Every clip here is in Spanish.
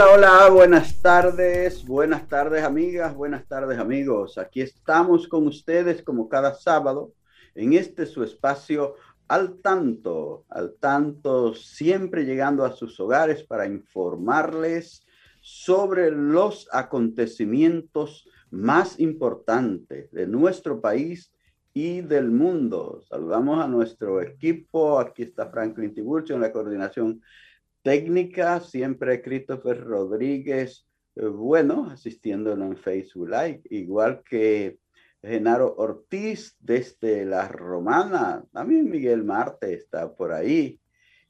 Hola, hola, buenas tardes, buenas tardes amigas, buenas tardes amigos. Aquí estamos con ustedes como cada sábado en este su espacio al tanto, al tanto, siempre llegando a sus hogares para informarles sobre los acontecimientos más importantes de nuestro país y del mundo. Saludamos a nuestro equipo. Aquí está Franklin Tiburcio en la coordinación técnica, siempre Christopher Rodríguez, eh, bueno, asistiéndolo en Facebook Live, igual que Genaro Ortiz desde La Romana, también Miguel Marte está por ahí.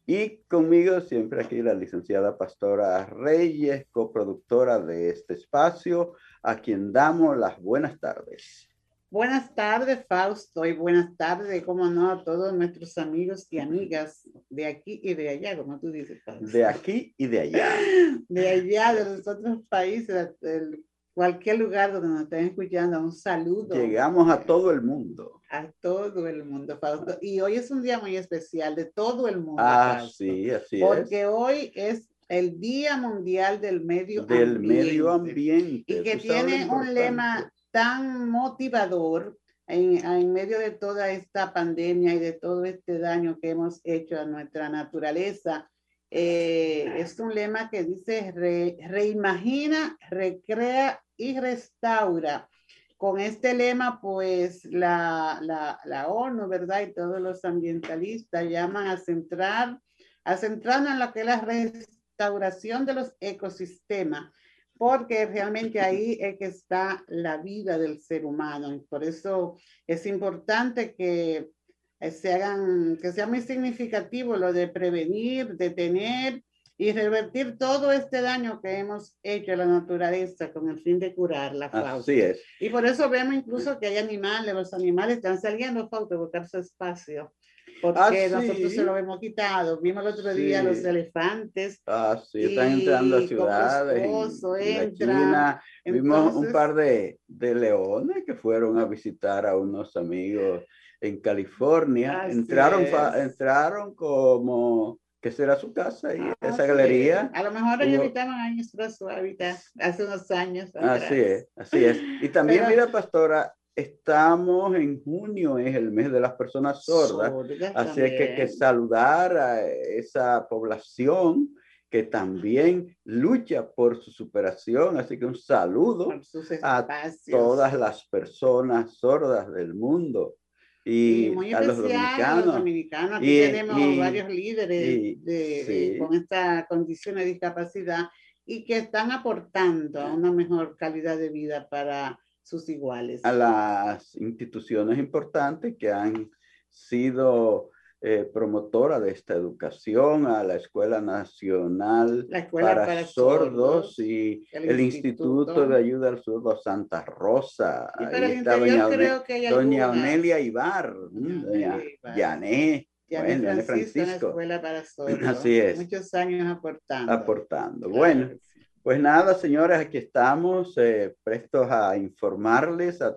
Y conmigo siempre aquí la licenciada Pastora Reyes, coproductora de este espacio, a quien damos las buenas tardes. Buenas tardes, Fausto, y buenas tardes, como no, a todos nuestros amigos y amigas de aquí y de allá, como tú dices, Fausto. De aquí y de allá. De allá, de los otros países, de cualquier lugar donde nos estén escuchando, un saludo. Llegamos a todo el mundo. A todo el mundo, Fausto. Y hoy es un día muy especial de todo el mundo. Ah, sí, así es. Porque hoy es el Día Mundial del Medio Ambiente. Del Medio Ambiente. Y que tiene un lema tan motivador en, en, medio de toda esta pandemia y de todo este daño que hemos hecho a nuestra naturaleza. Eh, es un lema que dice reimagina, recrea y restaura. Con este lema, pues la, la, la, ONU, ¿verdad? Y todos los ambientalistas llaman a centrar, a centrarnos en lo que es la restauración de los ecosistemas porque realmente ahí es que está la vida del ser humano. Y por eso es importante que eh, se hagan, que sea muy significativo lo de prevenir, detener y revertir todo este daño que hemos hecho a la naturaleza con el fin de curarla. Así es. Y por eso vemos incluso que hay animales, los animales están saliendo para buscar su espacio porque ah, nosotros se lo hemos quitado. Vimos el otro día los elefantes. Ah, sí, están entrando a ciudades. China. Vimos un par de, de, leones que fueron a visitar a unos amigos en California. entraron, entraron como que será su casa y ah, esa galería. A lo mejor ellos habitaban ahí en su hábitat hace unos años. Así es, así es. Y también, mira, pastora, Estamos en junio, es el mes de las personas sordas, así es que, que saludar a esa población que también lucha por su superación. Así que un saludo a todas las personas sordas del mundo y, a los dominicanos. Aquí tenemos varios líderes de, con esta condición de discapacidad y que están aportando a una mejor calidad de vida para sus iguales. A las instituciones importantes que han sido eh, promotora de esta educación, a la Escuela Nacional para, Sordos, y el, Instituto, de Ayuda al Sordo Santa Rosa. Ahí está doña, doña Onelia Ibar, doña Yané. Francisco, Francisco. Escuela para Sordos. Así es. Muchos años aportando. Aportando. Bueno, pues nada, señores, aquí estamos eh, prestos a informarles, a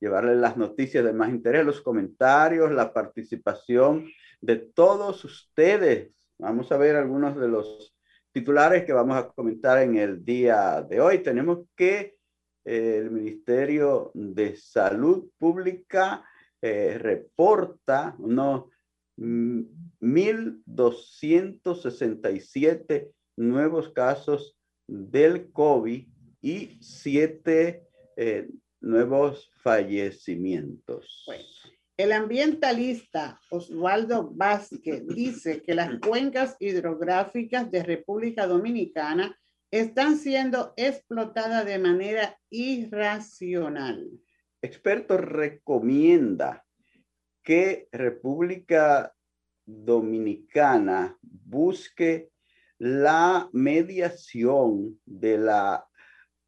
llevarles las noticias de más interés, los comentarios, la participación de todos ustedes. Vamos a ver algunos de los titulares que vamos a comentar en el día de hoy. Tenemos que el Ministerio de Salud Pública eh, reporta unos 1.267 nuevos casos del COVID y siete eh, nuevos fallecimientos. el ambientalista Osvaldo Vázquez dice que las cuencas hidrográficas de República Dominicana están siendo explotadas de manera irracional. Experto recomienda que República Dominicana busque la mediación de la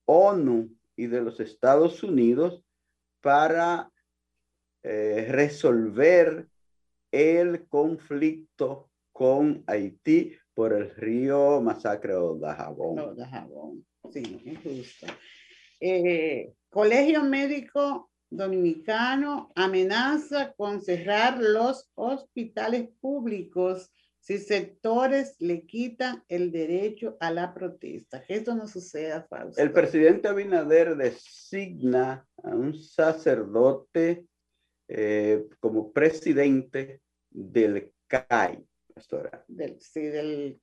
ONU y de los Estados Unidos para eh, resolver el conflicto con Haití por el río Masacre o Dajabón. Dajabón, sí, es justo. Eh, Colegio Médico Dominicano amenaza con cerrar los hospitales públicos si sectores le quitan el derecho a la protesta. Que esto no suceda, Fausto. El presidente Abinader designa a un sacerdote eh, como presidente del CAI, Del, sí, del,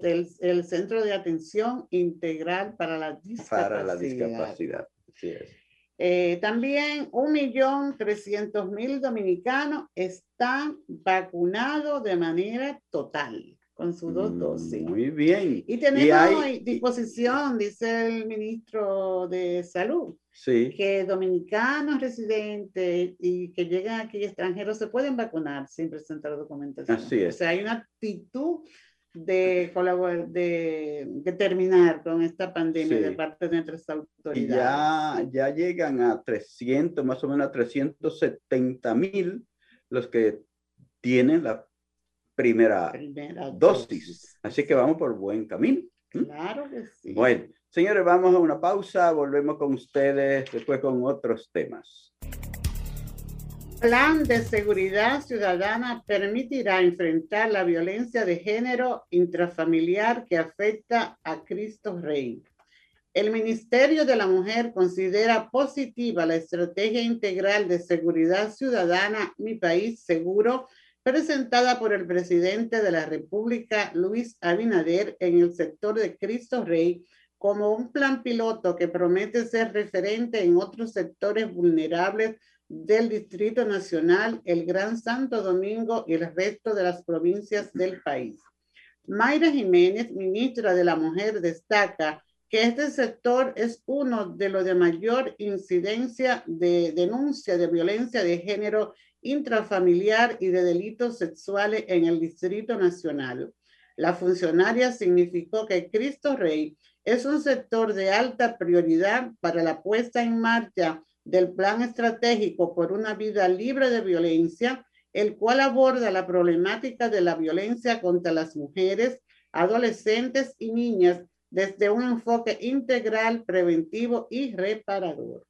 del, Centro de Atención Integral para la Discapacidad. Para la discapacidad, sí es. Eh, también un millón trescientos mil dominicanos están vacunados de manera total con sus dos mm, dosis. Muy bien. Y tenemos a disposición, dice el ministro de Salud, sí. que dominicanos residentes y que llegan aquí extranjeros se pueden vacunar sin presentar documentación. Así es. O sea, hay una actitud de, colaborar, de, de, terminar con esta pandemia de parte de nuestras autoridades. Y ya, ya llegan a 300, más o menos a 370 mil los que tienen la primera, dosis. Así que vamos por buen camino. Claro que sí. Bueno, señores, vamos a una pausa. Volvemos con ustedes después con otros temas. Plan de Seguridad Ciudadana permitirá enfrentar la violencia de género intrafamiliar que afecta a Cristo Rey. El Ministerio de la Mujer considera positiva la estrategia integral de seguridad ciudadana Mi País Seguro presentada por el presidente de la República, Luis Abinader, en el sector de Cristo Rey como un plan piloto que promete ser referente en otros sectores vulnerables del Distrito Nacional, el Gran Santo Domingo y el resto de las provincias del país. Mayra Jiménez, ministra de la Mujer, destaca que este sector es uno de los de mayor incidencia de denuncia de violencia de género intrafamiliar y de delitos sexuales en el Distrito Nacional. La funcionaria significó que Cristo Rey es un sector de alta prioridad para la puesta en marcha del Plan Estratégico por una Vida Libre de Violencia, el cual aborda la problemática de la violencia contra las mujeres, adolescentes y niñas desde un enfoque integral, preventivo y reparador.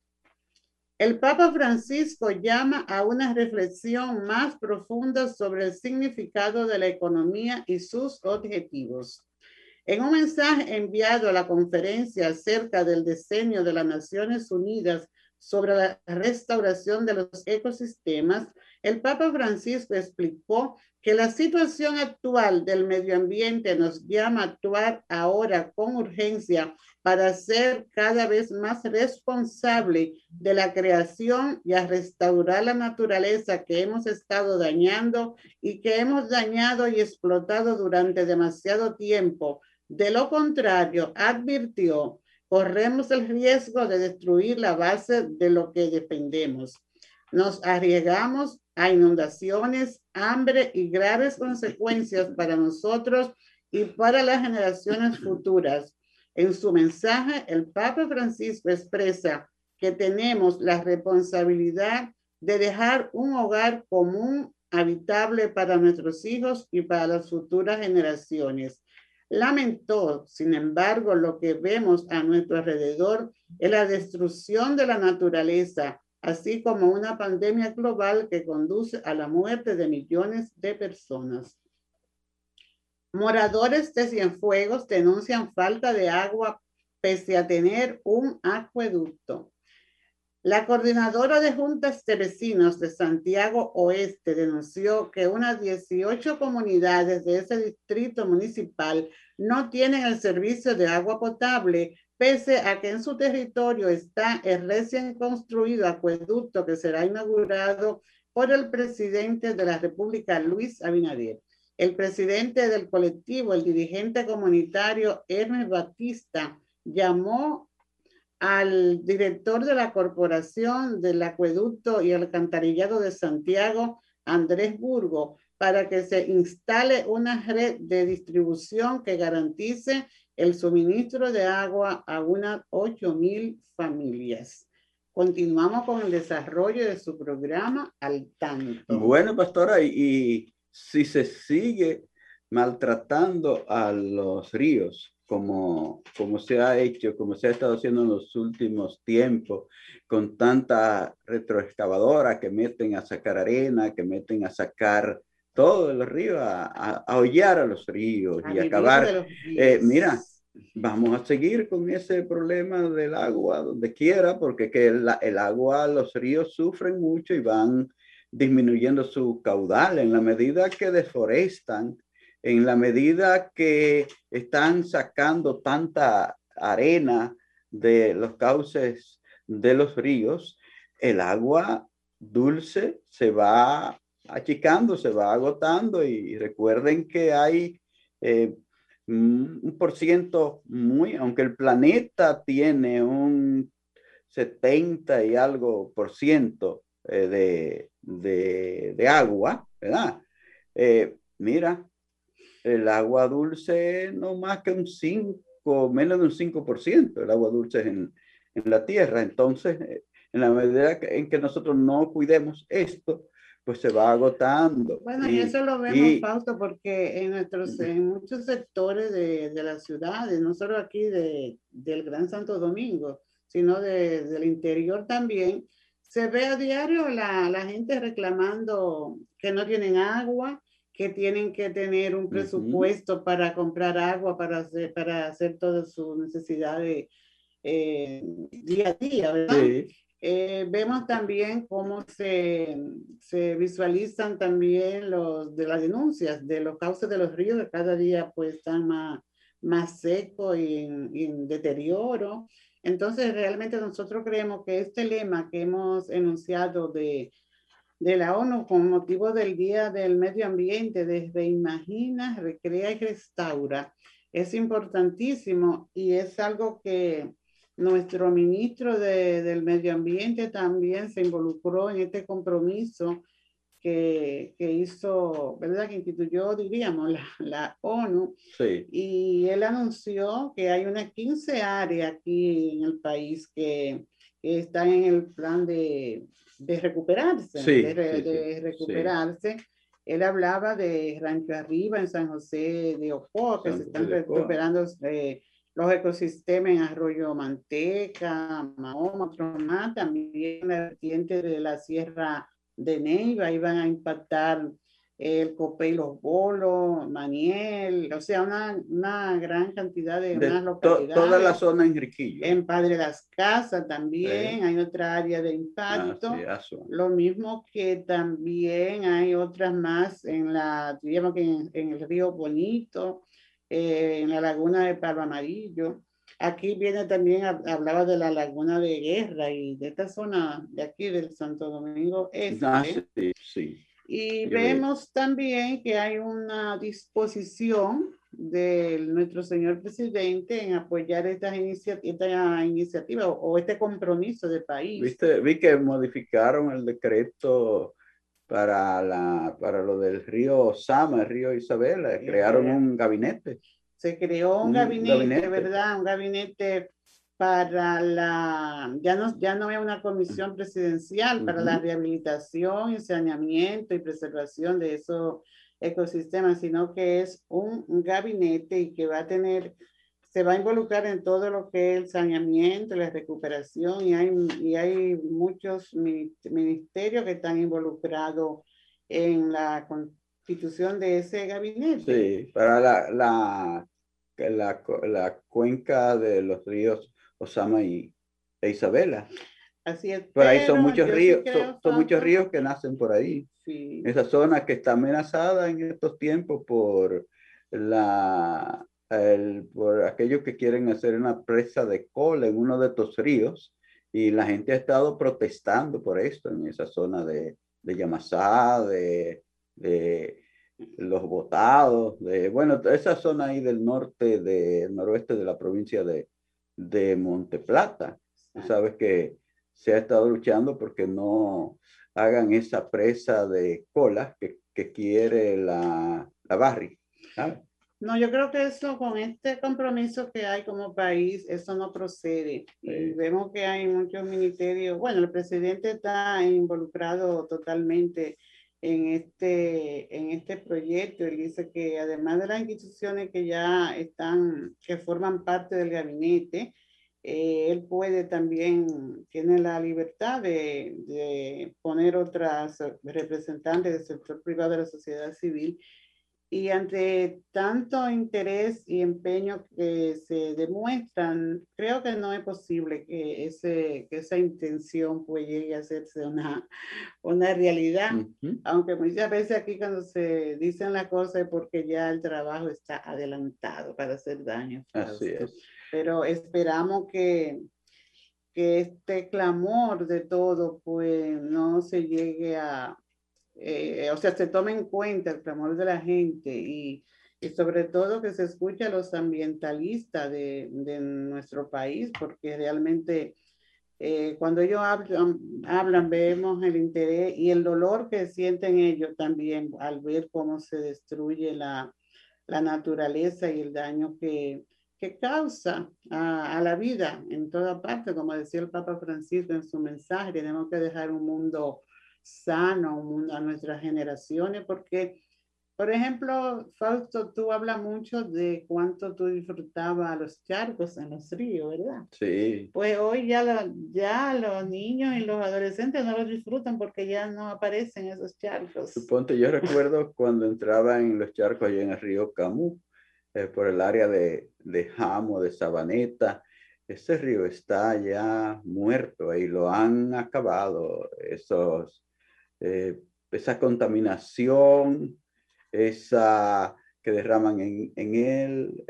El Papa Francisco llama a una reflexión más profunda sobre el significado de la economía y sus objetivos. En un mensaje enviado a la conferencia acerca del diseño de las Naciones Unidas sobre la restauración de los ecosistemas, el Papa Francisco explicó que la situación actual del medio ambiente nos llama a actuar ahora con urgencia para ser cada vez más responsable de la creación y a restaurar la naturaleza que hemos estado dañando y que hemos dañado y explotado durante demasiado tiempo. De lo contrario, advirtió, corremos el riesgo de destruir la base de lo que defendemos. Nos arriesgamos a inundaciones, hambre y graves consecuencias para nosotros y para las generaciones futuras. En su mensaje, el Papa Francisco expresa que tenemos la responsabilidad de dejar un hogar común habitable para nuestros hijos y para las futuras generaciones. Lamentó, sin embargo, lo que vemos a nuestro alrededor es la destrucción de la naturaleza, así como una pandemia global que conduce a la muerte de millones de personas. Moradores de Cienfuegos denuncian falta de agua pese a tener un acueducto. La coordinadora de juntas de vecinos de Santiago Oeste denunció que unas 18 comunidades de ese distrito municipal no tienen el servicio de agua potable, pese a que en su territorio está el recién construido acueducto que será inaugurado por el presidente de la República, Luis Abinader. El presidente del colectivo, el dirigente comunitario Hermes Batista, llamó al director de la Corporación del Acueducto y Alcantarillado de Santiago, Andrés Burgo, para que se instale una red de distribución que garantice el suministro de agua a unas 8 mil familias. Continuamos con el desarrollo de su programa al tanto. Bueno, pastora, y si se sigue maltratando a los ríos, como, como se ha hecho, como se ha estado haciendo en los últimos tiempos, con tanta retroexcavadora que meten a sacar arena, que meten a sacar todo el río, a, a, a hollar a los ríos y acabar. Eh, mira, vamos a seguir con ese problema del agua donde quiera, porque que el, el agua, los ríos sufren mucho y van disminuyendo su caudal en la medida que deforestan en la medida que están sacando tanta arena de los cauces de los ríos, el agua dulce se va achicando, se va agotando y recuerden que hay eh, un por ciento muy, aunque el planeta tiene un 70 y algo por ciento eh, de, de, agua, ¿verdad? Eh, mira, el agua dulce no más que un 5, menos de un 5%, el agua dulce en, en la tierra. Entonces, eh, en la medida en que nosotros no cuidemos esto, pues se va agotando. Bueno, y, eso lo vemos, Fausto, porque en, nuestros, en muchos sectores de, de las ciudades, no solo aquí de, del Gran Santo Domingo, sino de, del interior también, se ve a diario la, la gente reclamando que no tienen agua, que tienen que tener un presupuesto para comprar agua, para hacer, para hacer todas sus necesidades eh, día a día, ¿verdad? Eh, vemos también cómo se, se, visualizan también los de las denuncias de los cauces de los ríos que cada día pues están más, más secos y en deterioro. Entonces, realmente nosotros creemos que este lema que hemos enunciado de de la ONU con motivo del Día del Medio Ambiente desde Imagina, Recrea y Restaura es importantísimo y es algo que nuestro ministro de, del Medio Ambiente también se involucró en este compromiso que, que hizo, ¿verdad? Que instituyó, diríamos, la, la ONU. Sí. Y él anunció que hay unas 15 áreas aquí en el país que, que están en el plan de de recuperarse, de, recuperarse. Él hablaba de Rancho Arriba en San José de Ocoa, que se están recuperando eh, los ecosistemas en Arroyo Manteca, Mahoma, más, también la vertiente de la Sierra de Neiva iban a impactar el Copé y los Bolos, Maniel, o sea, una, una gran cantidad de, de localidades. toda la zona en Riquillo. En Padre Las Casas también hay otra área de impacto. Ah, Lo mismo que también hay otras más en la, digamos que en, en el río Bonito, eh, en la laguna de Palo Amarillo. Aquí viene también, hablaba de la laguna de Guerra y de esta zona de aquí del Santo Domingo Este. Ah, sí, sí. Y vemos también que hay una disposición de nuestro señor presidente en apoyar esta, esta iniciativa o, este compromiso de país. ¿Viste? Vi que modificaron el decreto para, la, para lo del río Sama, el río Isabela, crearon un gabinete. Se creó un, gabinete, gabinete, ¿verdad? Un gabinete para la, ya no, ya no es una comisión presidencial para la rehabilitación y saneamiento y preservación de esos ecosistemas, sino que es un, gabinete y que va a tener, se va a involucrar en todo lo que es el saneamiento, la recuperación y hay, y hay muchos ministerios que están involucrados en la constitución de ese gabinete. Sí, para la, la la, la cuenca de los ríos Osama y e Isabela. Así es. Por ahí son muchos ríos, son, muchos ríos que nacen por ahí. Esa zona que está amenazada en estos tiempos por la el, por aquellos que quieren hacer una presa de cola en uno de estos ríos y la gente ha estado protestando por esto en esa zona de, de Yamasá, de, de los votados, de, bueno, esa zona ahí del norte, del noroeste de la provincia de, de Monteplata. Sabes que se ha estado luchando porque no hagan esa presa de cola que, que quiere la, la Barry. No, yo creo que eso, con este compromiso que hay como país, eso no procede. vemos que hay muchos ministerios. Bueno, el presidente está involucrado totalmente en este, en este proyecto. Él dice que además de las instituciones que ya están, que forman parte del gabinete, eh, él puede también, tiene la libertad de, de poner otras representantes del sector privado de la sociedad civil y ante tanto interés y empeño que se demuestran, creo que no es posible que, ese, que esa intención pues llegue a hacerse una, una realidad. Aunque muchas veces aquí cuando se dicen las cosas es porque ya el trabajo está adelantado para hacer daño. Así es. Pero esperamos que, que este clamor de todo pues no se llegue a, eh, o sea, se tome en cuenta el clamor de la gente y, y sobre todo que se escuche a los ambientalistas de, de nuestro país, porque realmente eh, cuando ellos hablan, hablan, vemos el interés y el dolor que sienten ellos también al ver cómo se destruye la, la naturaleza y el daño que, que causa a, a, la vida en toda parte, como decía el Papa Francisco en su mensaje, tenemos que dejar un mundo sano a nuestras generaciones, porque, por ejemplo, Fausto, tú hablas mucho de cuánto tú disfrutabas los charcos en los ríos, ¿verdad? Sí. Pues hoy ya, ya los niños y los adolescentes no los disfrutan porque ya no aparecen esos charcos. Suponte, yo recuerdo cuando entraba en los charcos allá en el río Camus, eh, por el área de, de Jamo, de Sabaneta, ese río está ya muerto y lo han acabado esos eh, esa contaminación, esa que derraman en, él,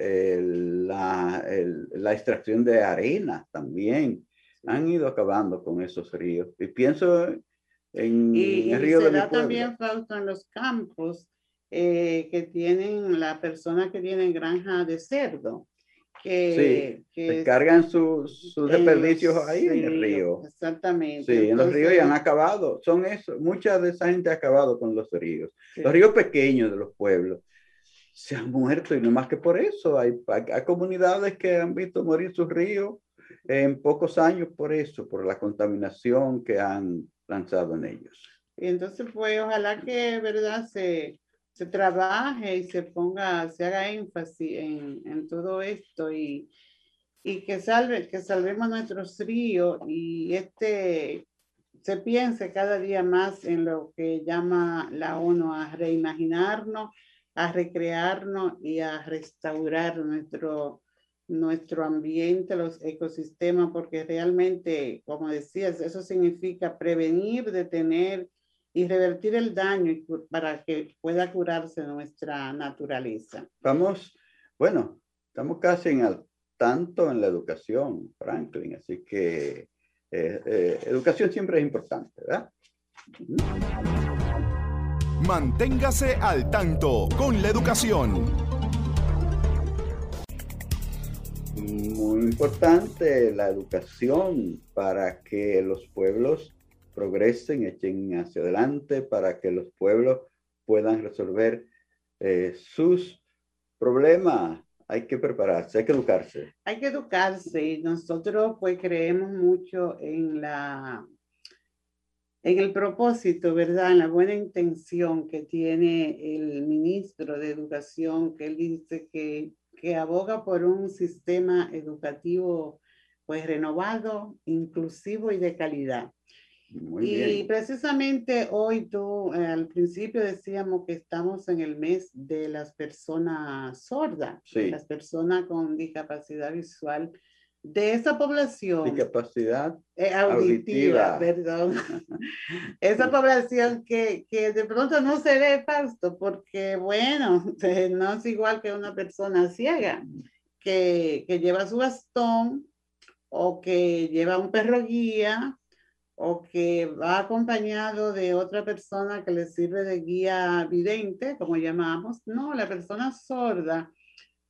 la, la, extracción de arena también. Han ido acabando con esos ríos. Y pienso en el río de mi también falta en los campos eh, que tienen la persona que tiene granja de cerdo que, sí, cargan sus, desperdicios ahí en el río. Exactamente. Sí, en los ríos ya han acabado. Son eso, mucha de esa gente ha acabado con los ríos. Los ríos pequeños de los pueblos se han muerto y no más que por eso. Hay, hay, comunidades que han visto morir sus ríos en pocos años por eso, por la contaminación que han lanzado en ellos. Y entonces, pues, ojalá que, ¿verdad? Se, se trabaje y se ponga, se haga énfasis en, en todo esto y, y, que salve, que salvemos nuestros ríos y este se piense cada día más en lo que llama la ONU a reimaginarnos, a recrearnos y a restaurar nuestro, nuestro ambiente, los ecosistemas, porque realmente, como decías, eso significa prevenir, detener y revertir el daño para que pueda curarse nuestra naturaleza. Vamos, bueno, estamos casi en al tanto en la educación, Franklin, así que eh, eh, educación siempre es importante, ¿verdad? Manténgase al tanto con la educación. Muy importante la educación para que los pueblos progresen, echen hacia adelante para que los pueblos puedan resolver eh, sus problemas. Hay que prepararse, hay que educarse. Hay que educarse nosotros pues creemos mucho en la en el propósito, ¿verdad? En la buena intención que tiene el ministro de Educación, que él dice que, que aboga por un sistema educativo pues renovado, inclusivo y de calidad. Y precisamente hoy tú, eh, al principio decíamos que estamos en el mes de las personas sordas, las personas con discapacidad visual. De esa población. Discapacidad eh, auditiva, perdón. esa población que, que, de pronto no se ve pasto porque, bueno, no es igual que una persona ciega que, que lleva su bastón o que lleva un perro guía o que va acompañado de otra persona que le sirve de guía vidente, como llamamos. No, la persona sorda,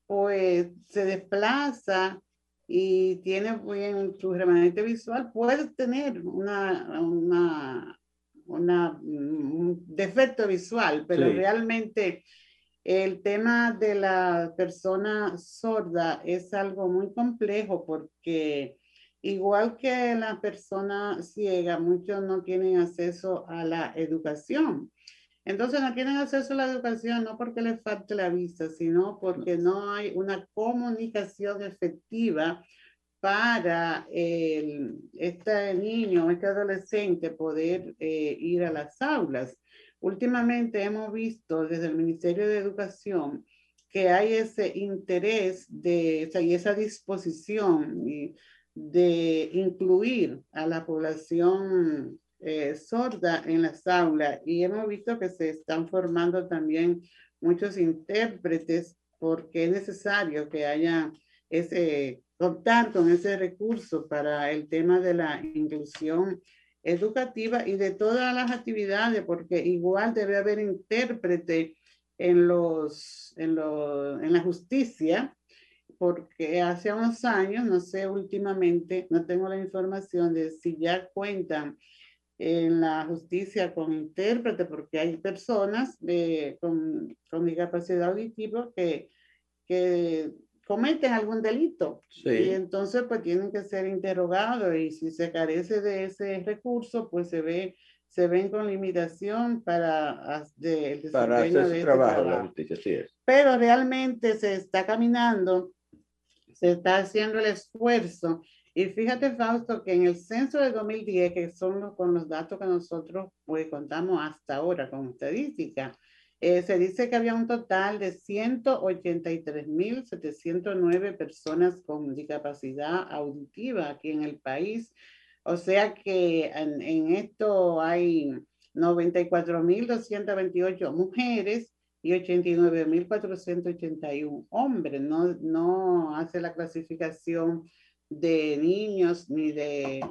pues se desplaza y tiene bien su remanente visual, puede tener una, una, una un defecto visual, pero realmente el tema de la persona sorda es algo muy complejo porque Igual que la persona ciega, muchos no tienen acceso a la educación. Entonces no tienen acceso a la educación no porque les falte la vista, sino porque no hay una comunicación efectiva para este niño, este adolescente poder eh, ir a las aulas. Últimamente hemos visto desde el Ministerio de Educación que hay ese interés de, y esa disposición y, de incluir a la población eh, sorda en las aulas. Y hemos visto que se están formando también muchos intérpretes porque es necesario que haya ese contar con ese recurso para el tema de la inclusión educativa y de todas las actividades, porque igual debe haber intérprete en, los, en, en la justicia, porque hace unos años, no sé, últimamente, no tengo la información de si ya cuentan en la justicia con intérprete, porque hay personas con, con, discapacidad auditiva que, que cometen algún delito. Y entonces, pues tienen que ser interrogados y si se carece de ese recurso, pues se ve se ven con limitación para, de, para hacer su trabajo, trabajo. La justicia, sí es. Pero realmente se está caminando está haciendo el esfuerzo. Y fíjate, Fausto, que en el censo de 2010, que son con los datos que nosotros pues, contamos hasta ahora con estadística, eh, se dice que había un total de 183.709 personas con discapacidad auditiva aquí en el país. O sea que en, en esto hay 94.228 mujeres y 89.481 hombres. No, no hace la clasificación de niños ni de,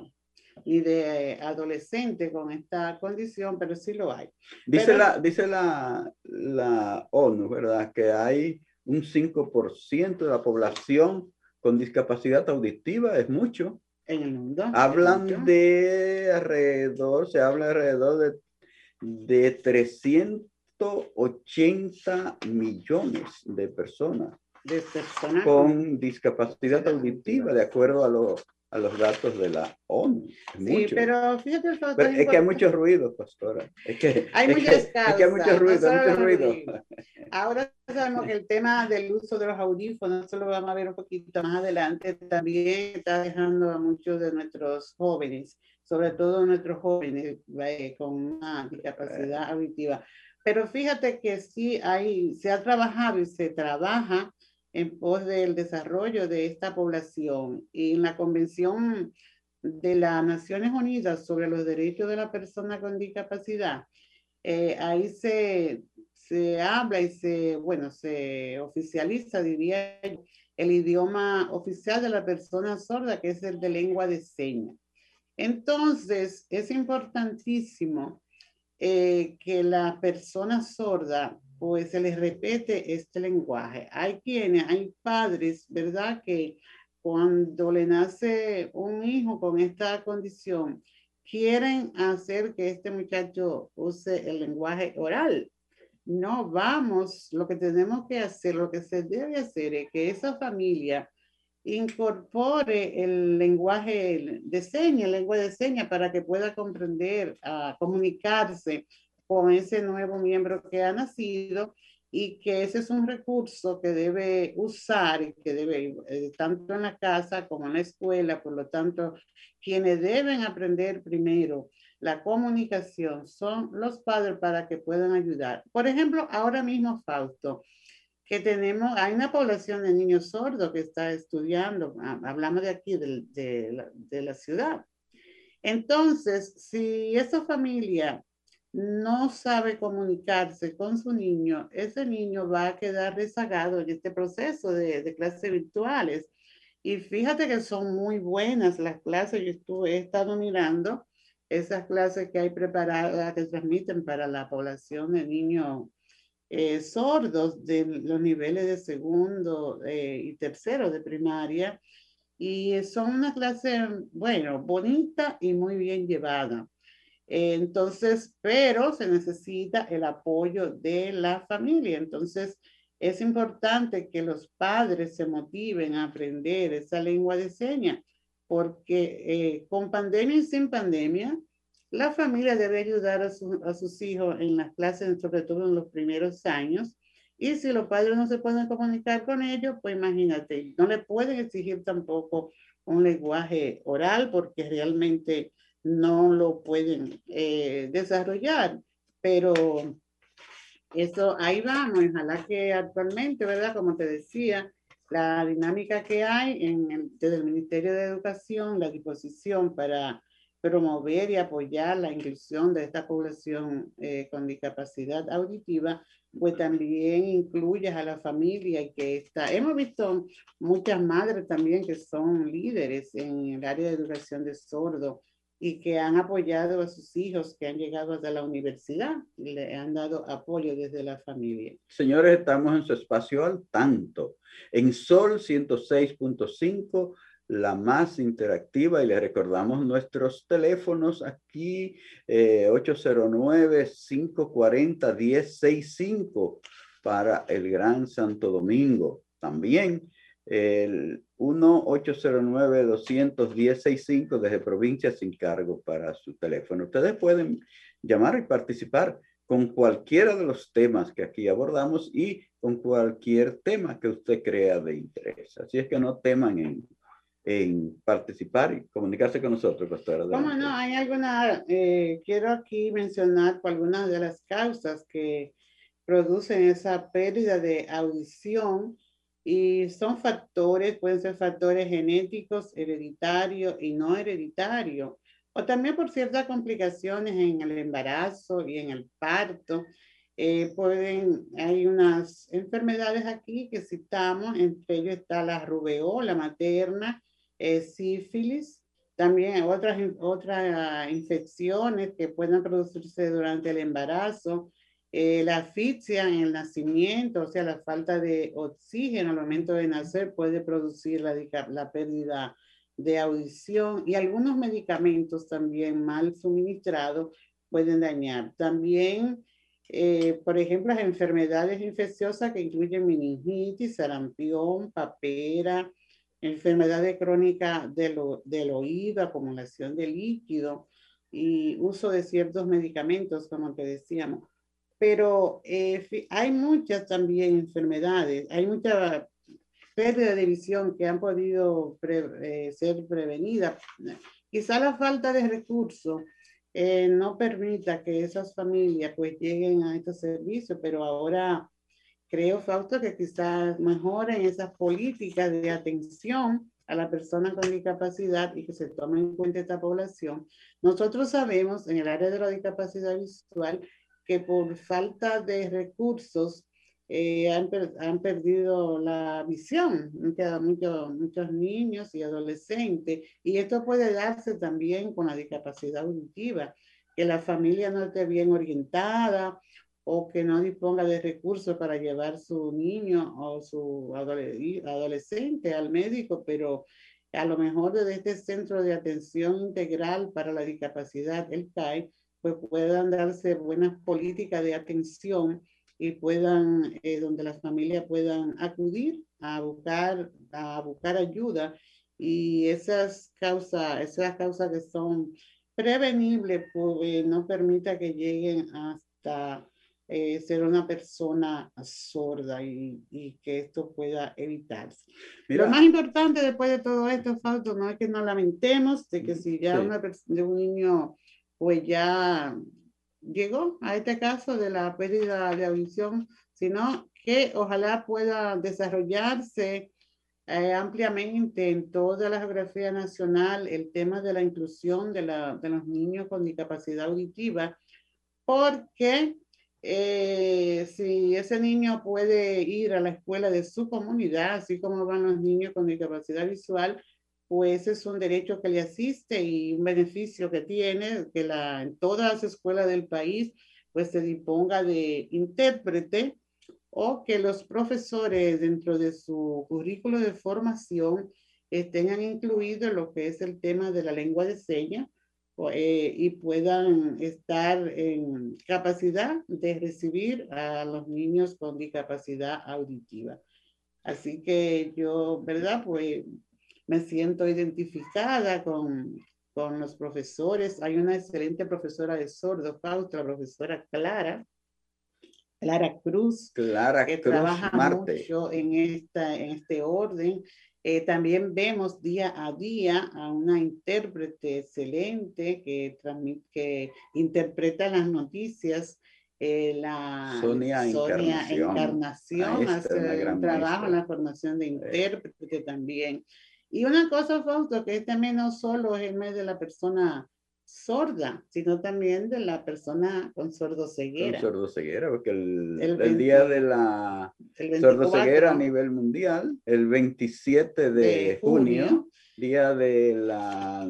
ni de adolescentes con esta condición, pero sí lo hay. Dice, la, dice la, la ONU, ¿verdad? Que hay un 5% de la población con discapacidad auditiva, es mucho. En el mundo. Hablan de alrededor, se habla alrededor de, de 300 180 millones de personas, con discapacidad auditiva, de acuerdo a, los a los datos de la ONU. sí, pero fíjate, es que hay mucho ruido, pastora. Es que hay, es que, es que hay mucho ruido, mucho ruido. Ahora sabemos que el tema del uso de los audífonos, eso lo vamos a ver un poquito más adelante, también está dejando a muchos de nuestros jóvenes, sobre todo nuestros jóvenes eh, con una discapacidad auditiva, pero fíjate que sí hay, se ha trabajado y se trabaja en pos del desarrollo de esta población. Y en la Convención de las Naciones Unidas sobre los Derechos de la Persona con Discapacidad, eh, ahí se, se habla y se, bueno, se oficializa, diría el idioma oficial de la persona sorda, que es el de lengua de señas. Entonces, es importantísimo eh, que la persona sorda pues se les repite este lenguaje. Hay quienes, hay padres, ¿verdad? Que cuando le nace un hijo con esta condición, quieren hacer que este muchacho use el lenguaje oral. No, vamos, lo que tenemos que hacer, lo que se debe hacer es que esa familia incorpore el lenguaje de señas, el lenguaje de señas, para que pueda comprender, a comunicarse con ese nuevo miembro que ha nacido y que ese es un recurso que debe usar y que debe, eh, tanto en la casa como en la escuela, por lo tanto, quienes deben aprender primero la comunicación, son los padres para que puedan ayudar. Por ejemplo, ahora mismo, Fausto, que tenemos, hay una población de niños sordos que está estudiando, hablamos de aquí, de, de, la, ciudad. Entonces, si esa familia no sabe comunicarse con su niño, ese niño va a quedar rezagado en este proceso de, de clases virtuales. Y fíjate que son muy buenas las clases, yo estuve, he estado mirando esas clases que hay preparadas, que transmiten para la población de niños eh, sordos de los niveles de segundo eh, y tercero de primaria. Y son una clase, bueno, bonita y muy bien llevada. entonces, pero se necesita el apoyo de la familia. Entonces, es importante que los padres se motiven a aprender esa lengua de señas, porque eh, con pandemia y sin pandemia, la familia debe ayudar a, sus hijos en las clases, sobre todo en los primeros años. Y si los padres no se pueden comunicar con ellos, pues imagínate, no le pueden exigir tampoco un lenguaje oral porque realmente no lo pueden eh, desarrollar. Pero eso ahí vamos. Ojalá que actualmente, ¿verdad? Como te decía, la dinámica que hay en desde el Ministerio de Educación, la disposición para promover y apoyar la inclusión de esta población eh, con discapacidad auditiva, pues también incluye a la familia y que está. Hemos visto muchas madres también que son líderes en el área de educación de sordo y que han apoyado a sus hijos que han llegado hasta la universidad y le han dado apoyo desde la familia. Señores, estamos en su espacio al tanto, en Sol 106.5 la más interactiva y le recordamos nuestros teléfonos aquí eh, 809-540-1065 para el Gran Santo Domingo. También el 1-809-210-65 desde provincia sin cargo para su teléfono. Ustedes pueden llamar y participar con cualquiera de los temas que aquí abordamos y con cualquier tema que usted crea de interés. Así es que no teman en en participar y comunicarse con nosotros, pastora. ¿Cómo no? Hay alguna, eh, quiero aquí mencionar algunas de las causas que producen esa pérdida de audición y son factores, pueden ser factores genéticos, hereditarios y no hereditarios, o también por ciertas complicaciones en el embarazo y en el parto. Eh, pueden, hay unas enfermedades aquí que citamos, entre ellos está la rubeola materna, eh, sífilis, también otras, otras infecciones que pueden producirse durante el embarazo, eh, la asfixia en el nacimiento, o sea, la falta de oxígeno al momento de nacer puede producir la, la pérdida de audición y algunos medicamentos también mal suministrados pueden dañar. También, eh, por ejemplo, las enfermedades infecciosas que incluyen meningitis, sarampión, papera, enfermedades crónicas del, del oído, acumulación de líquido y uso de ciertos medicamentos, como te decíamos. Pero eh, hay muchas también enfermedades, hay mucha pérdida de visión que han podido eh, ser prevenidas. Quizá la falta de recursos eh, no permita que esas familias pues lleguen a estos servicios, pero ahora creo, Fausto, que quizás mejoren esas políticas de atención a la persona con discapacidad y que se tome en cuenta esta población. Nosotros sabemos en el área de la discapacidad visual que por falta de recursos eh, han, han, perdido la visión, muchos, muchos niños y adolescentes, y esto puede darse también con la discapacidad auditiva, que la familia no esté bien orientada o que no disponga de recursos para llevar su niño o su adolescente al médico, pero a lo mejor desde este centro de atención integral para la discapacidad, el CAI, pues puedan darse buenas políticas de atención y puedan, eh, donde las familias puedan acudir a buscar, a buscar ayuda y esas causas, esas causas que son prevenibles, pues no permita que lleguen hasta eh, ser una persona sorda y, y, que esto pueda evitarse. Lo más importante después de todo esto, Fausto, no es que nos lamentemos de que si ya una de un niño pues ya llegó a este caso de la pérdida de audición, sino que ojalá pueda desarrollarse eh, ampliamente en toda la geografía nacional el tema de la inclusión de, la, de los niños con discapacidad auditiva, porque eh, si ese niño puede ir a la escuela de su comunidad, así como van los niños con discapacidad visual, pues es un derecho que le asiste y un beneficio que tiene, que en todas las escuelas del país pues se disponga de intérprete o que los profesores dentro de su currículo de formación tengan incluido lo que es el tema de la lengua de señas eh, y puedan estar en capacidad de recibir a los niños con discapacidad auditiva. Así que yo, ¿verdad? Pues me siento identificada con, con los profesores. Hay una excelente profesora de sordo, Fausto, la profesora Clara, Clara Cruz, Clara que Cruz trabaja Marte. mucho en, esta, en este orden. Eh, también vemos día a día a una intérprete excelente que, que interpreta las noticias. Eh, la Sonia Encarnación. Encarnación una hace un trabajo en la formación de intérprete también. Y una cosa, Fausto, que también no solo es el mes de la persona sorda, sino también de la persona con sordoceguera. Con sordoceguera, porque el, El el día 20 de la El 24 sordoceguera a nivel mundial, el 27 de, de junio, junio. día de la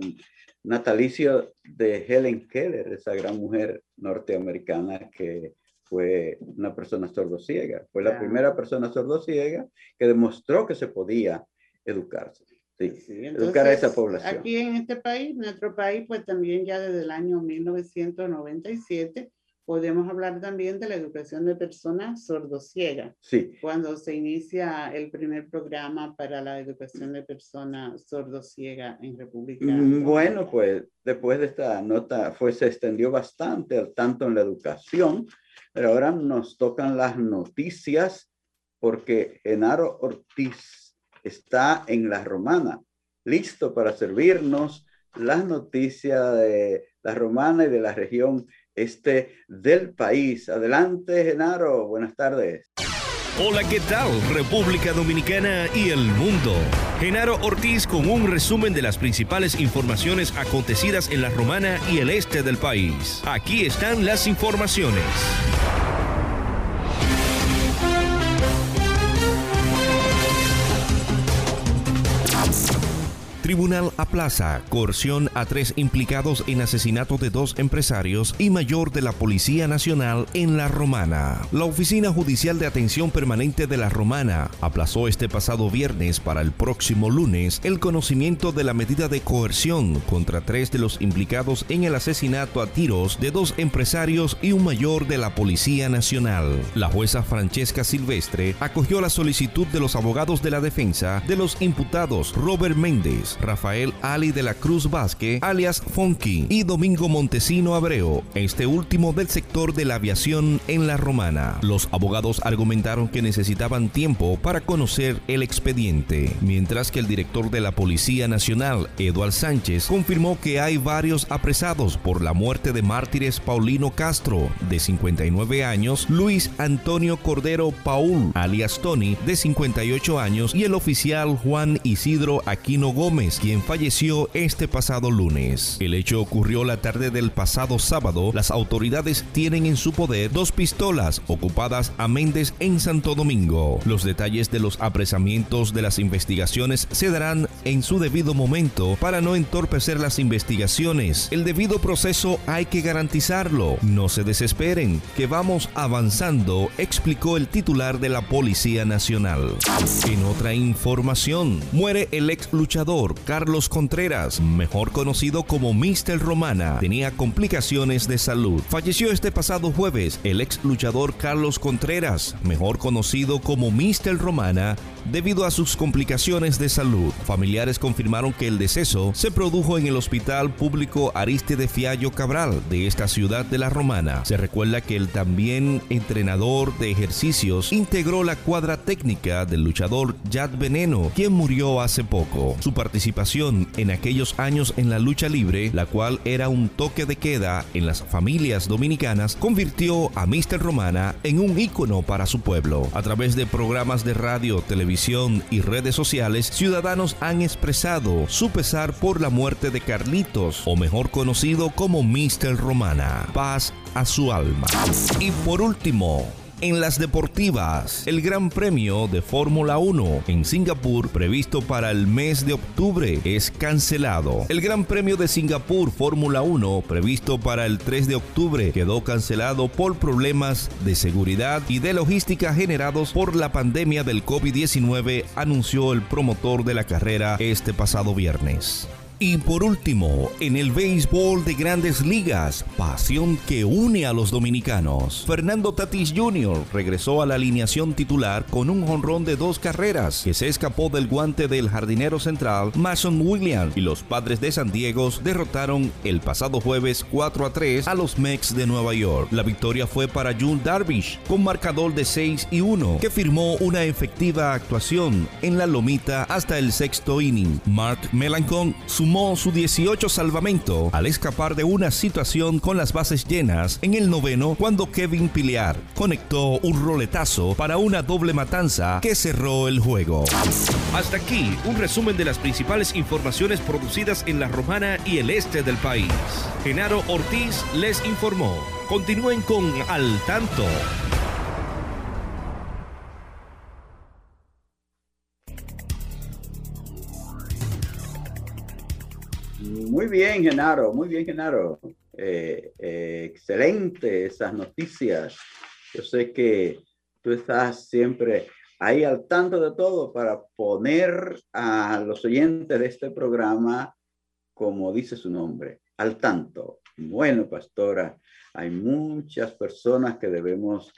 natalicio de Helen Keller, esa gran mujer norteamericana que fue una persona sordociega. Fue la primera persona sordociega que demostró que se podía educarse. Sí, Sí, educar a esa entonces, población. Aquí en este país, nuestro país, pues también ya desde el año 1997 podemos hablar también de la educación de personas sordociegas, Sí, cuando se inicia el primer programa para la educación de personas sordociegas en República. Mm, Bueno, Dominicana. pues después de esta nota, fue, se extendió bastante, tanto en la educación, pero ahora nos tocan las noticias porque Genaro Ortiz está en la romana, listo para servirnos las noticias de la romana y de la región este del país. Adelante, Genaro, buenas tardes. Hola, ¿qué tal? República Dominicana y el mundo. Genaro Ortiz con un resumen de las principales informaciones acontecidas en la Romana y el este del país. Aquí están las informaciones. Tribunal aplaza coerción a tres implicados en asesinato de dos empresarios y mayor de la Policía Nacional en La Romana. La Oficina Judicial de Atención Permanente de La Romana aplazó este pasado viernes para el próximo lunes el conocimiento de la medida de coerción contra tres de los implicados en el asesinato a tiros de dos empresarios y un mayor de la Policía Nacional. La jueza Francesca Silvestre acogió la solicitud de los abogados de la defensa de los imputados Robert Méndez, Rafael Ali de la Cruz Vázquez, alias Fonky, y Domingo Montesino Abreu, este último del sector de la aviación en la Romana. Los abogados argumentaron que necesitaban tiempo para conocer el expediente, mientras que el director de la Policía Nacional, Eduard Sánchez, confirmó que hay varios apresados por la muerte de mártires Paulino Castro, de 59 años, Luis Antonio Cordero Paul, alias Tony, de 58 años, y el oficial Juan Isidro Aquino Gómez, quien falleció este pasado lunes. El hecho ocurrió la tarde del pasado sábado. Las autoridades tienen en su poder dos pistolas ocupadas a Méndez en Santo Domingo. Los detalles de los apresamientos de las investigaciones se darán en su debido momento para no entorpecer las investigaciones. El debido proceso hay que garantizarlo. No se desesperen, que vamos avanzando, explicó el titular de la Policía Nacional. En otra información, muere el ex luchador Carlos Contreras, mejor conocido como Mr. Romana. Tenía complicaciones de salud. Falleció este pasado jueves el ex luchador Carlos Contreras, mejor conocido como Mr. Romana, debido a sus complicaciones de salud. Familiares confirmaron que el deceso se produjo en el Hospital Público Aristide Fiallo Cabral de esta ciudad de la Romana. Se recuerda que el también entrenador de ejercicios integró la cuadra técnica del luchador Jad Veneno, quien murió hace poco. Su participación participación en aquellos años en la lucha libre, la cual era un toque de queda en las familias dominicanas, convirtió a Mr. Romana en un ícono para su pueblo. A través de programas de radio, televisión y redes sociales, ciudadanos han expresado su pesar por la muerte de Carlitos, o mejor conocido como Mr. Romana. Paz a su alma. Y por último, en las deportivas, el Gran Premio de Fórmula 1 en Singapur, previsto para el mes de octubre, es cancelado. El Gran Premio de Singapur Fórmula 1, previsto para el 3 de octubre, quedó cancelado por problemas de seguridad y de logística generados por la pandemia del COVID-19, anunció el promotor de la carrera este pasado viernes. Y por último, en el béisbol de grandes ligas, pasión que une a los dominicanos. Fernando Tatis Jr. regresó a la alineación titular con un jonrón de dos carreras que se escapó del guante del jardinero central Mason Williams y los padres de San Diego derrotaron el pasado jueves 4 a 3 a los Mex de Nueva York. La victoria fue para June Darvish con marcador de 6 y 1 que firmó una efectiva actuación en la lomita hasta el sexto inning. Mark Melancon sumó su 18 salvamento al escapar de una situación con las bases llenas en el noveno cuando Kevin Piliar conectó un roletazo para una doble matanza que cerró el juego. Hasta aquí un resumen de las principales informaciones producidas en la Romana y el este del país. Genaro Ortiz les informó. Continúen con Al Tanto. Muy bien, Genaro, muy bien, Genaro. Eh, eh, excelente esas noticias. Yo sé que tú estás siempre ahí al tanto de todo para poner a los oyentes de este programa, como dice su nombre, al tanto. Bueno, pastora, hay muchas personas que debemos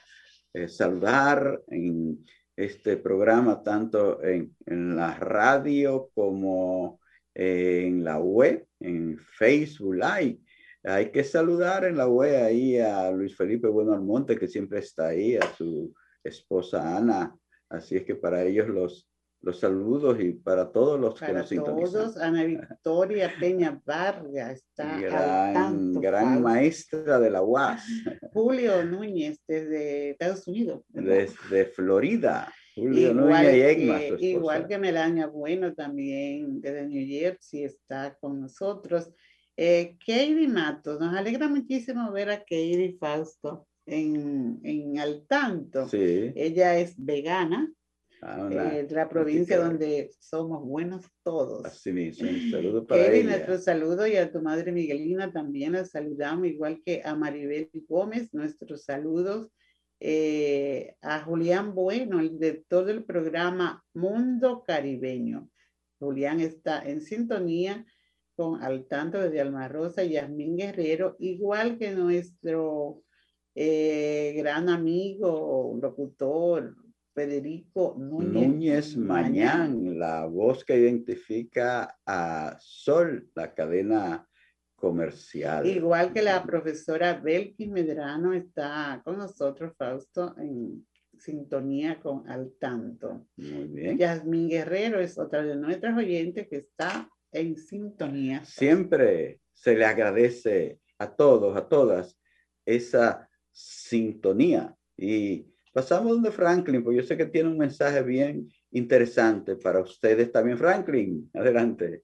eh, saludar en este programa, tanto en, en la radio como en la web, en Facebook Live. Hay que saludar en la web ahí a Luis Felipe Bueno Almonte, que siempre está ahí, a su esposa Ana. Así es que para ellos los, los saludos y para todos los que nos todos, Ana Victoria Peña Vargas está gran, gran maestra de la UAS. Julio Núñez desde Estados Unidos. Desde Florida igual, que, igual que Melania Bueno también desde New Jersey está con nosotros. Eh, Katie Matos, nos alegra muchísimo ver a Katie Fausto en, en al tanto. Sí. Ella es vegana, ah, eh, de la provincia donde somos buenos todos. Así mismo, un saludo para Katie, nuestro saludo y a tu madre Miguelina también la saludamos, igual que a Maribel Gómez, nuestros saludos eh, a Julián Bueno, el director del programa Mundo Caribeño. Julián está en sintonía con al tanto desde Alma Rosa y Yasmín Guerrero, igual que nuestro eh, gran amigo, locutor, Federico Núñez, Núñez Mañán, la voz que identifica a Sol, la cadena comercial. Igual que la profesora Belkis Medrano está con nosotros, Fausto, en sintonía con Al Tanto. Muy bien. Yasmín Guerrero es otra de nuestras oyentes que está en sintonía. Siempre se le agradece a todos, a todas, esa sintonía. Y pasamos de Franklin, porque yo sé que tiene un mensaje bien interesante para ustedes también. Franklin, adelante.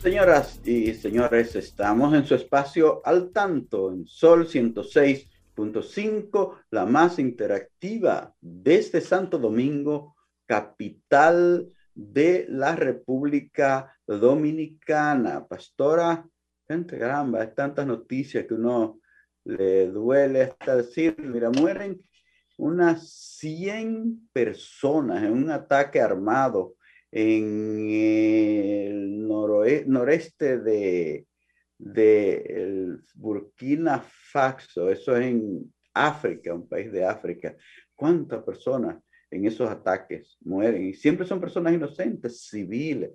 Señoras y señores, estamos en su espacio al tanto en Sol 106.5, la más interactiva desde Santo Domingo, capital de la República Dominicana. Pastora, gente caramba, hay tantas noticias que uno le duele hasta decir, mira, mueren unas 100 personas en un ataque armado en el noreste de, de Burkina Faso, eso es en África, un país de África. ¿Cuántas personas en esos ataques mueren? Y siempre son personas inocentes, civiles,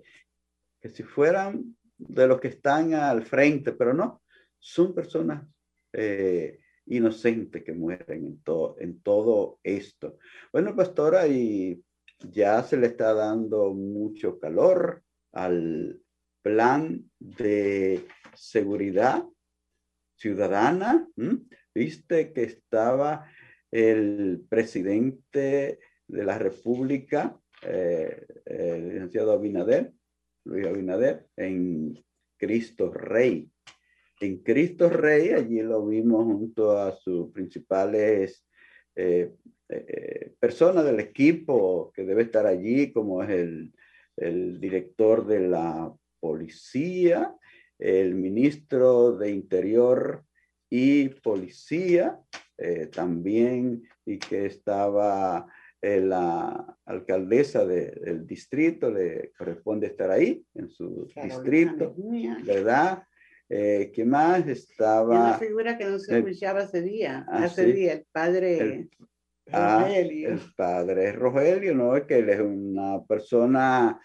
que si fueran de los que están al frente, pero no, son personas eh, inocentes que mueren en, todo en todo esto. Bueno, pastora, y ya se le está dando mucho calor al plan de seguridad ciudadana. Viste que estaba el presidente de la República, eh, el licenciado Abinader, Luis Abinader, en Cristo Rey. En Cristo Rey, allí lo vimos junto a sus principales eh, eh, personas del equipo que debe estar allí, como es el, el director de la policía, el ministro de Interior y Policía, eh, también, y que estaba eh, la alcaldesa del distrito, le corresponde estar ahí, en su distrito, ¿verdad? Eh, ¿Qué más estaba? Una figura que no se escuchaba ese día, ah, ese día, el padre ah, Rogelio. el padre Rogelio, ¿no? Es que él es una persona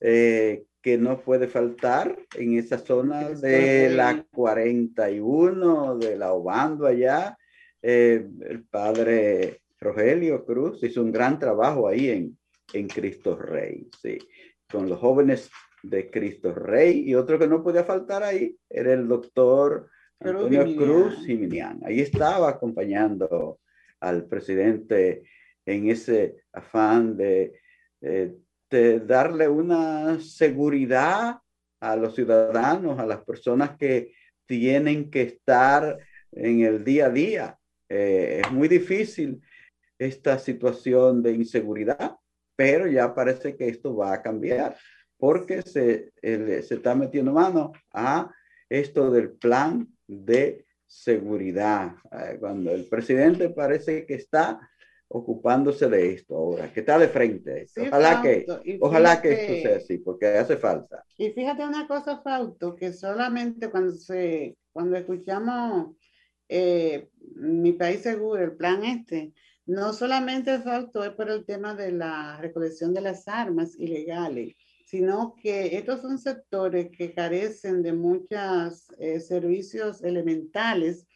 eh, que no puede faltar en esa zona de la 41, de la Obando allá. Eh, el padre Rogelio Cruz hizo un gran trabajo ahí en, en Cristo Rey, sí, con los jóvenes de Cristo Rey. Y otro que no podía faltar ahí era el doctor Antonio Cruz Jiminián. Ahí estaba acompañando al presidente en ese afán de eh, darle una seguridad a los ciudadanos, a las personas que tienen que estar en el día a día. Eh, es muy difícil esta situación de inseguridad, pero ya parece que esto va a cambiar porque se, se está metiendo mano a esto del plan de seguridad. Cuando el presidente parece que está ocupándose de esto ahora, que está de frente. ojalá que, ojalá que esto sea así, porque hace falta. Y fíjate una cosa, Fausto, que solamente cuando se, cuando escuchamos eh, Mi País Seguro, el plan este, no solamente Fausto es por el tema de la recolección de las armas ilegales, sino que estos son sectores que carecen de muchos eh, servicios elementales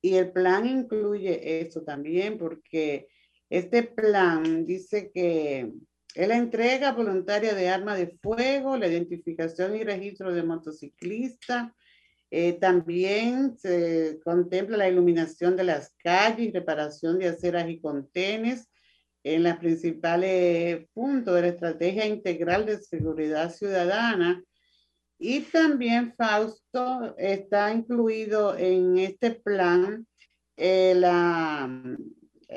y el plan incluye eso también porque este plan dice que es la entrega voluntaria de armas de fuego, la identificación y registro de motociclistas. Eh, también se contempla la iluminación de las calles, reparación de aceras y contenes en los principales puntos de la estrategia integral de seguridad ciudadana. Y también, Fausto, está incluido en este plan eh, la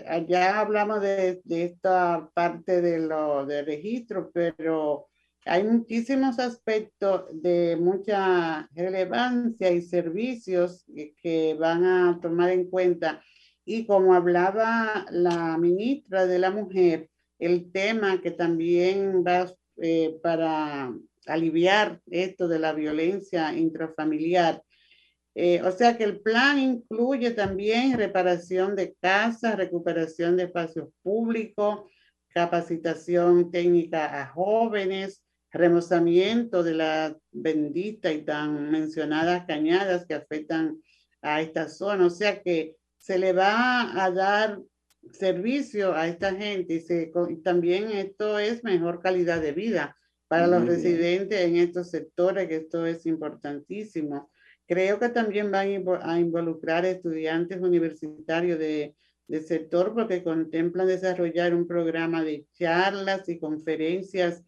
allá hablamos de, esta parte de lo de registro, pero hay muchísimos aspectos de mucha relevancia y servicios que, van a tomar en cuenta. Y como hablaba la ministra de la Mujer, el tema que también va eh, para aliviar esto de la violencia intrafamiliar eh, o sea que el plan incluye también reparación de casas, recuperación de espacios públicos, capacitación técnica a jóvenes, remozamiento de las benditas y tan mencionadas cañadas que afectan a esta zona. O sea que se le va a dar servicio a esta gente y, se, también esto es mejor calidad de vida para los residentes en estos sectores, que esto es importantísimo. Creo que también van a involucrar estudiantes universitarios de, del sector porque contemplan desarrollar un programa de charlas y conferencias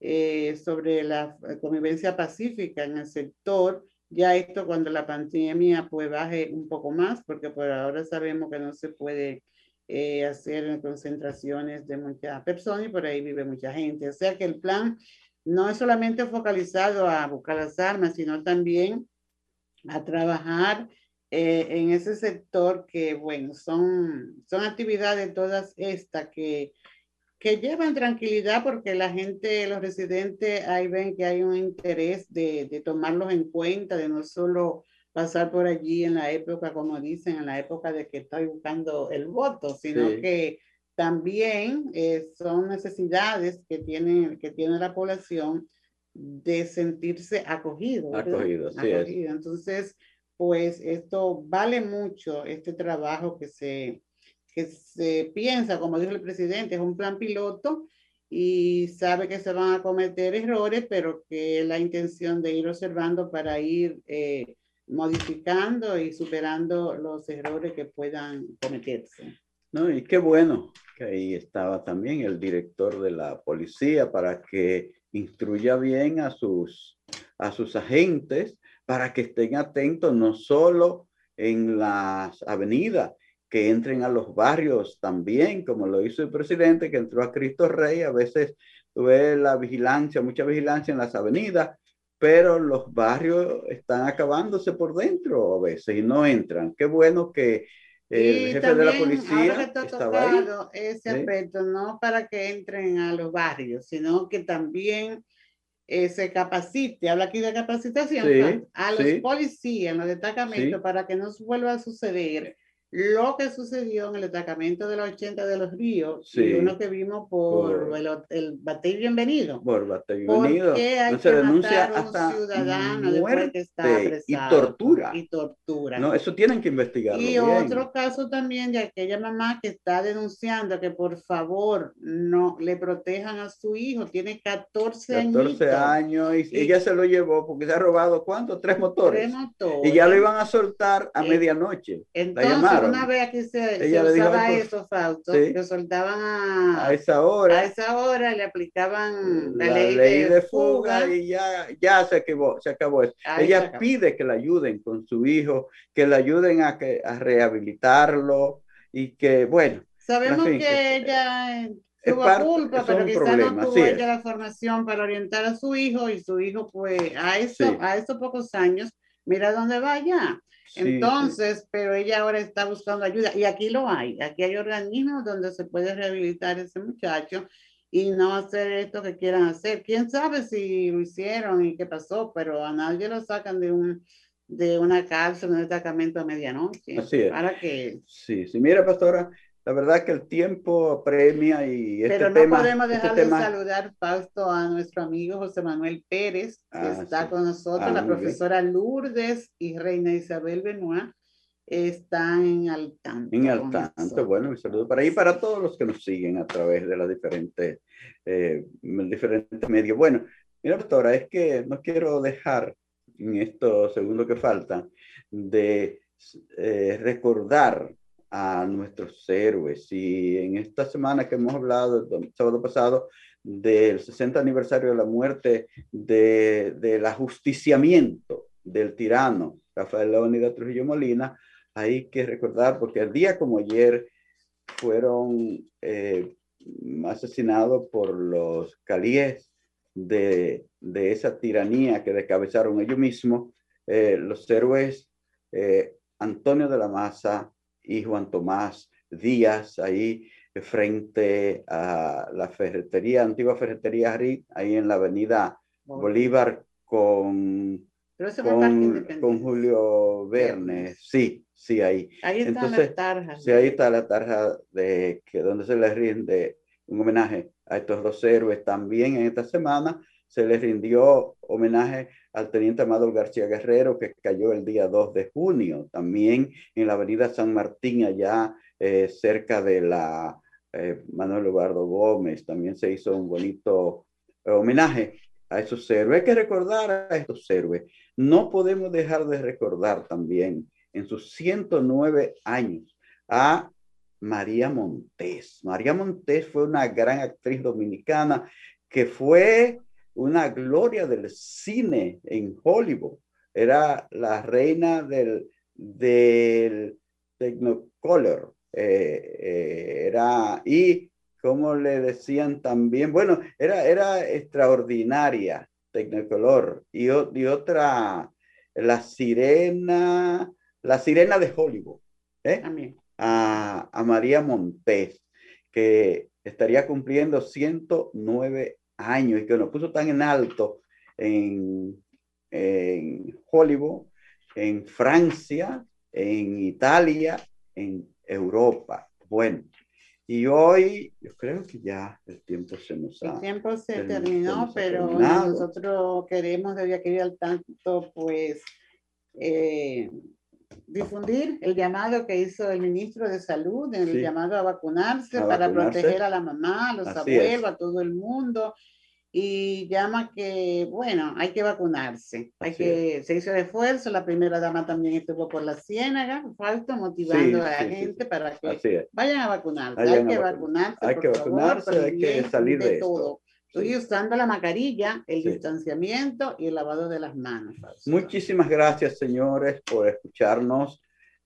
eh, sobre la convivencia pacífica en el sector. Ya esto cuando la pandemia pues baje un poco más, porque por ahora sabemos que no se puede eh, hacer concentraciones de muchas personas y por ahí vive mucha gente. O sea que el plan no es solamente focalizado a buscar las armas, sino también a trabajar eh, en ese sector que, bueno, son, son actividades todas estas que que llevan tranquilidad porque la gente, los residentes, ahí ven que hay un interés de, de tomarlos en cuenta, de no solo pasar por allí en la época, como dicen, en la época de que estoy buscando el voto, sino que también eh, son necesidades que tiene, que tiene la población de sentirse acogido. Acogido, sí acogido. Entonces, pues esto vale mucho, este trabajo que se, se piensa, como dijo el presidente, es un plan piloto y sabe que se van a cometer errores, pero que la intención de ir observando para ir eh, modificando y superando los errores que puedan cometerse. No, y qué bueno que ahí estaba también el director de la policía para que instruya bien a sus, a sus agentes para que estén atentos no solo en las avenidas, que entren a los barrios también, como lo hizo el presidente que entró a Cristo Rey. A veces tuve la vigilancia, mucha vigilancia en las avenidas, pero los barrios están acabándose por dentro a veces y no entran. Qué bueno que el jefe de la policía estaba ahí. ese aspecto, no para que entren a los barrios, sino que también eh, se capacite, habla aquí de capacitación, a los policías en los destacamentos para que no vuelva a suceder lo que sucedió en el destacamento de los 80 de los ríos y uno que vimos por, el, el Bate Bienvenido. Por Bate Bienvenido. Porque hay no se denuncia hasta un ciudadano muerte que está y tortura. Y tortura. No, eso tienen que investigar. Y otro caso también de aquella mamá que está denunciando que por favor no le protejan a su hijo. Tiene 14 años. 14 años y, ella se lo llevó porque se ha robado ¿cuánto? Tres motores. Tres motores. Y ya lo iban a soltar a medianoche. Entonces, una vez aquí se, se usaba eso, Fausto, que soltaban a, a, esa hora. A esa hora le aplicaban la, ley, de, fuga, y ya, ya se acabó, se acabó eso. Ella pide que la ayuden con su hijo, que la ayuden a, que, a rehabilitarlo y que, bueno. Sabemos que, ella tuvo culpa, pero quizás no tuvo ella la formación para orientar a su hijo y su hijo, pues, a, eso, a estos pocos años, mira dónde va ya. Entonces, pero ella ahora está buscando ayuda y aquí lo hay, aquí hay organismos donde se puede rehabilitar ese muchacho y no hacer esto que quieran hacer. Quién sabe si lo hicieron y qué pasó, pero a nadie lo sacan de un de una cárcel, un destacamento a medianoche. Así es. Para que... Sí, sí, mira, pastora, la verdad que el tiempo premia y este Pero no podemos este dejar de saludar, Fausto, a nuestro amigo José Manuel Pérez, que ah, está con nosotros, la ah, profesora Lourdes y Reina Isabel Benoit están en al tanto. En al tanto, bueno, un saludo para ahí, para todos los que nos siguen a través de las diferentes, eh, diferentes medios. Bueno, mira, doctora, es que no quiero dejar en estos segundos que faltan de eh, recordar a nuestros héroes. Y en esta semana que hemos hablado, el sábado pasado, del 60 aniversario de la muerte de, del ajusticiamiento del tirano Rafael Leónidas Trujillo Molina, hay que recordar, porque el día como ayer fueron eh, asesinados por los calíes de, de, esa tiranía que descabezaron ellos mismos, eh, los héroes eh, Antonio de la Maza, y Juan Tomás Díaz, ahí frente a la ferretería, antigua ferretería ahí en la avenida Bolívar con, con, Julio Verne. Sí, sí, ahí. Ahí está Entonces, la tarja. Sí, ahí está la tarja de que donde se le rinde un homenaje a estos dos héroes. También en esta semana se les rindió homenaje al teniente Amado García Guerrero, que cayó el día 2 de junio, también en la avenida San Martín, allá eh, cerca de la eh, Manuel Eduardo Gómez, también se hizo un bonito homenaje a esos héroes. Hay que recordar a estos héroes. No podemos dejar de recordar también en sus 109 años a María Montés. María Montés fue una gran actriz dominicana que fue una gloria del cine en Hollywood. Era la reina del, del Technicolor. Eh, eh, era, y como le decían también, bueno, era, era extraordinaria Technicolor. Y, y otra, la sirena, la sirena de Hollywood. ¿eh? A, a María Montes, que estaría cumpliendo 109 años y que nos puso tan en alto en, en Hollywood, en Francia, en Italia, en Europa. Bueno, y hoy yo creo que ya el tiempo se nos ha... El tiempo se terminó, pero nosotros queremos, debía querer al tanto, pues, eh, difundir el llamado que hizo el ministro de Salud, el llamado a vacunarse para proteger a la mamá, a los abuelos, a todo el mundo. Y llama que, bueno, hay que vacunarse. Hay que, se hizo el esfuerzo, la primera dama también estuvo por la ciénaga, falta motivando a la gente para que vayan a vacunarse. hay que vacunarse. Hay que vacunarse, hay que salir de, todo. Estoy usando la mascarilla, el distanciamiento y el lavado de las manos. Muchísimas gracias, señores, por escucharnos.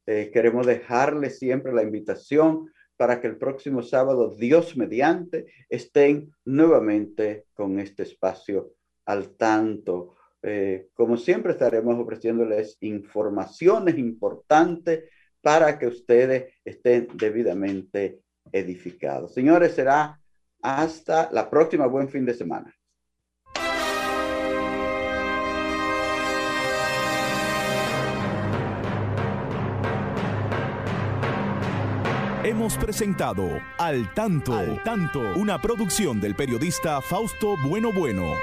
Eh, queremos dejarles siempre la invitación para que el próximo sábado, Dios mediante, estén nuevamente con este espacio al tanto. Eh, como siempre, estaremos ofreciéndoles informaciones importantes para que ustedes estén debidamente edificados. Señores, será hasta la próxima. Buen fin de semana. Hemos presentado Al Tanto, Al Tanto, una producción del periodista Fausto Bueno Bueno.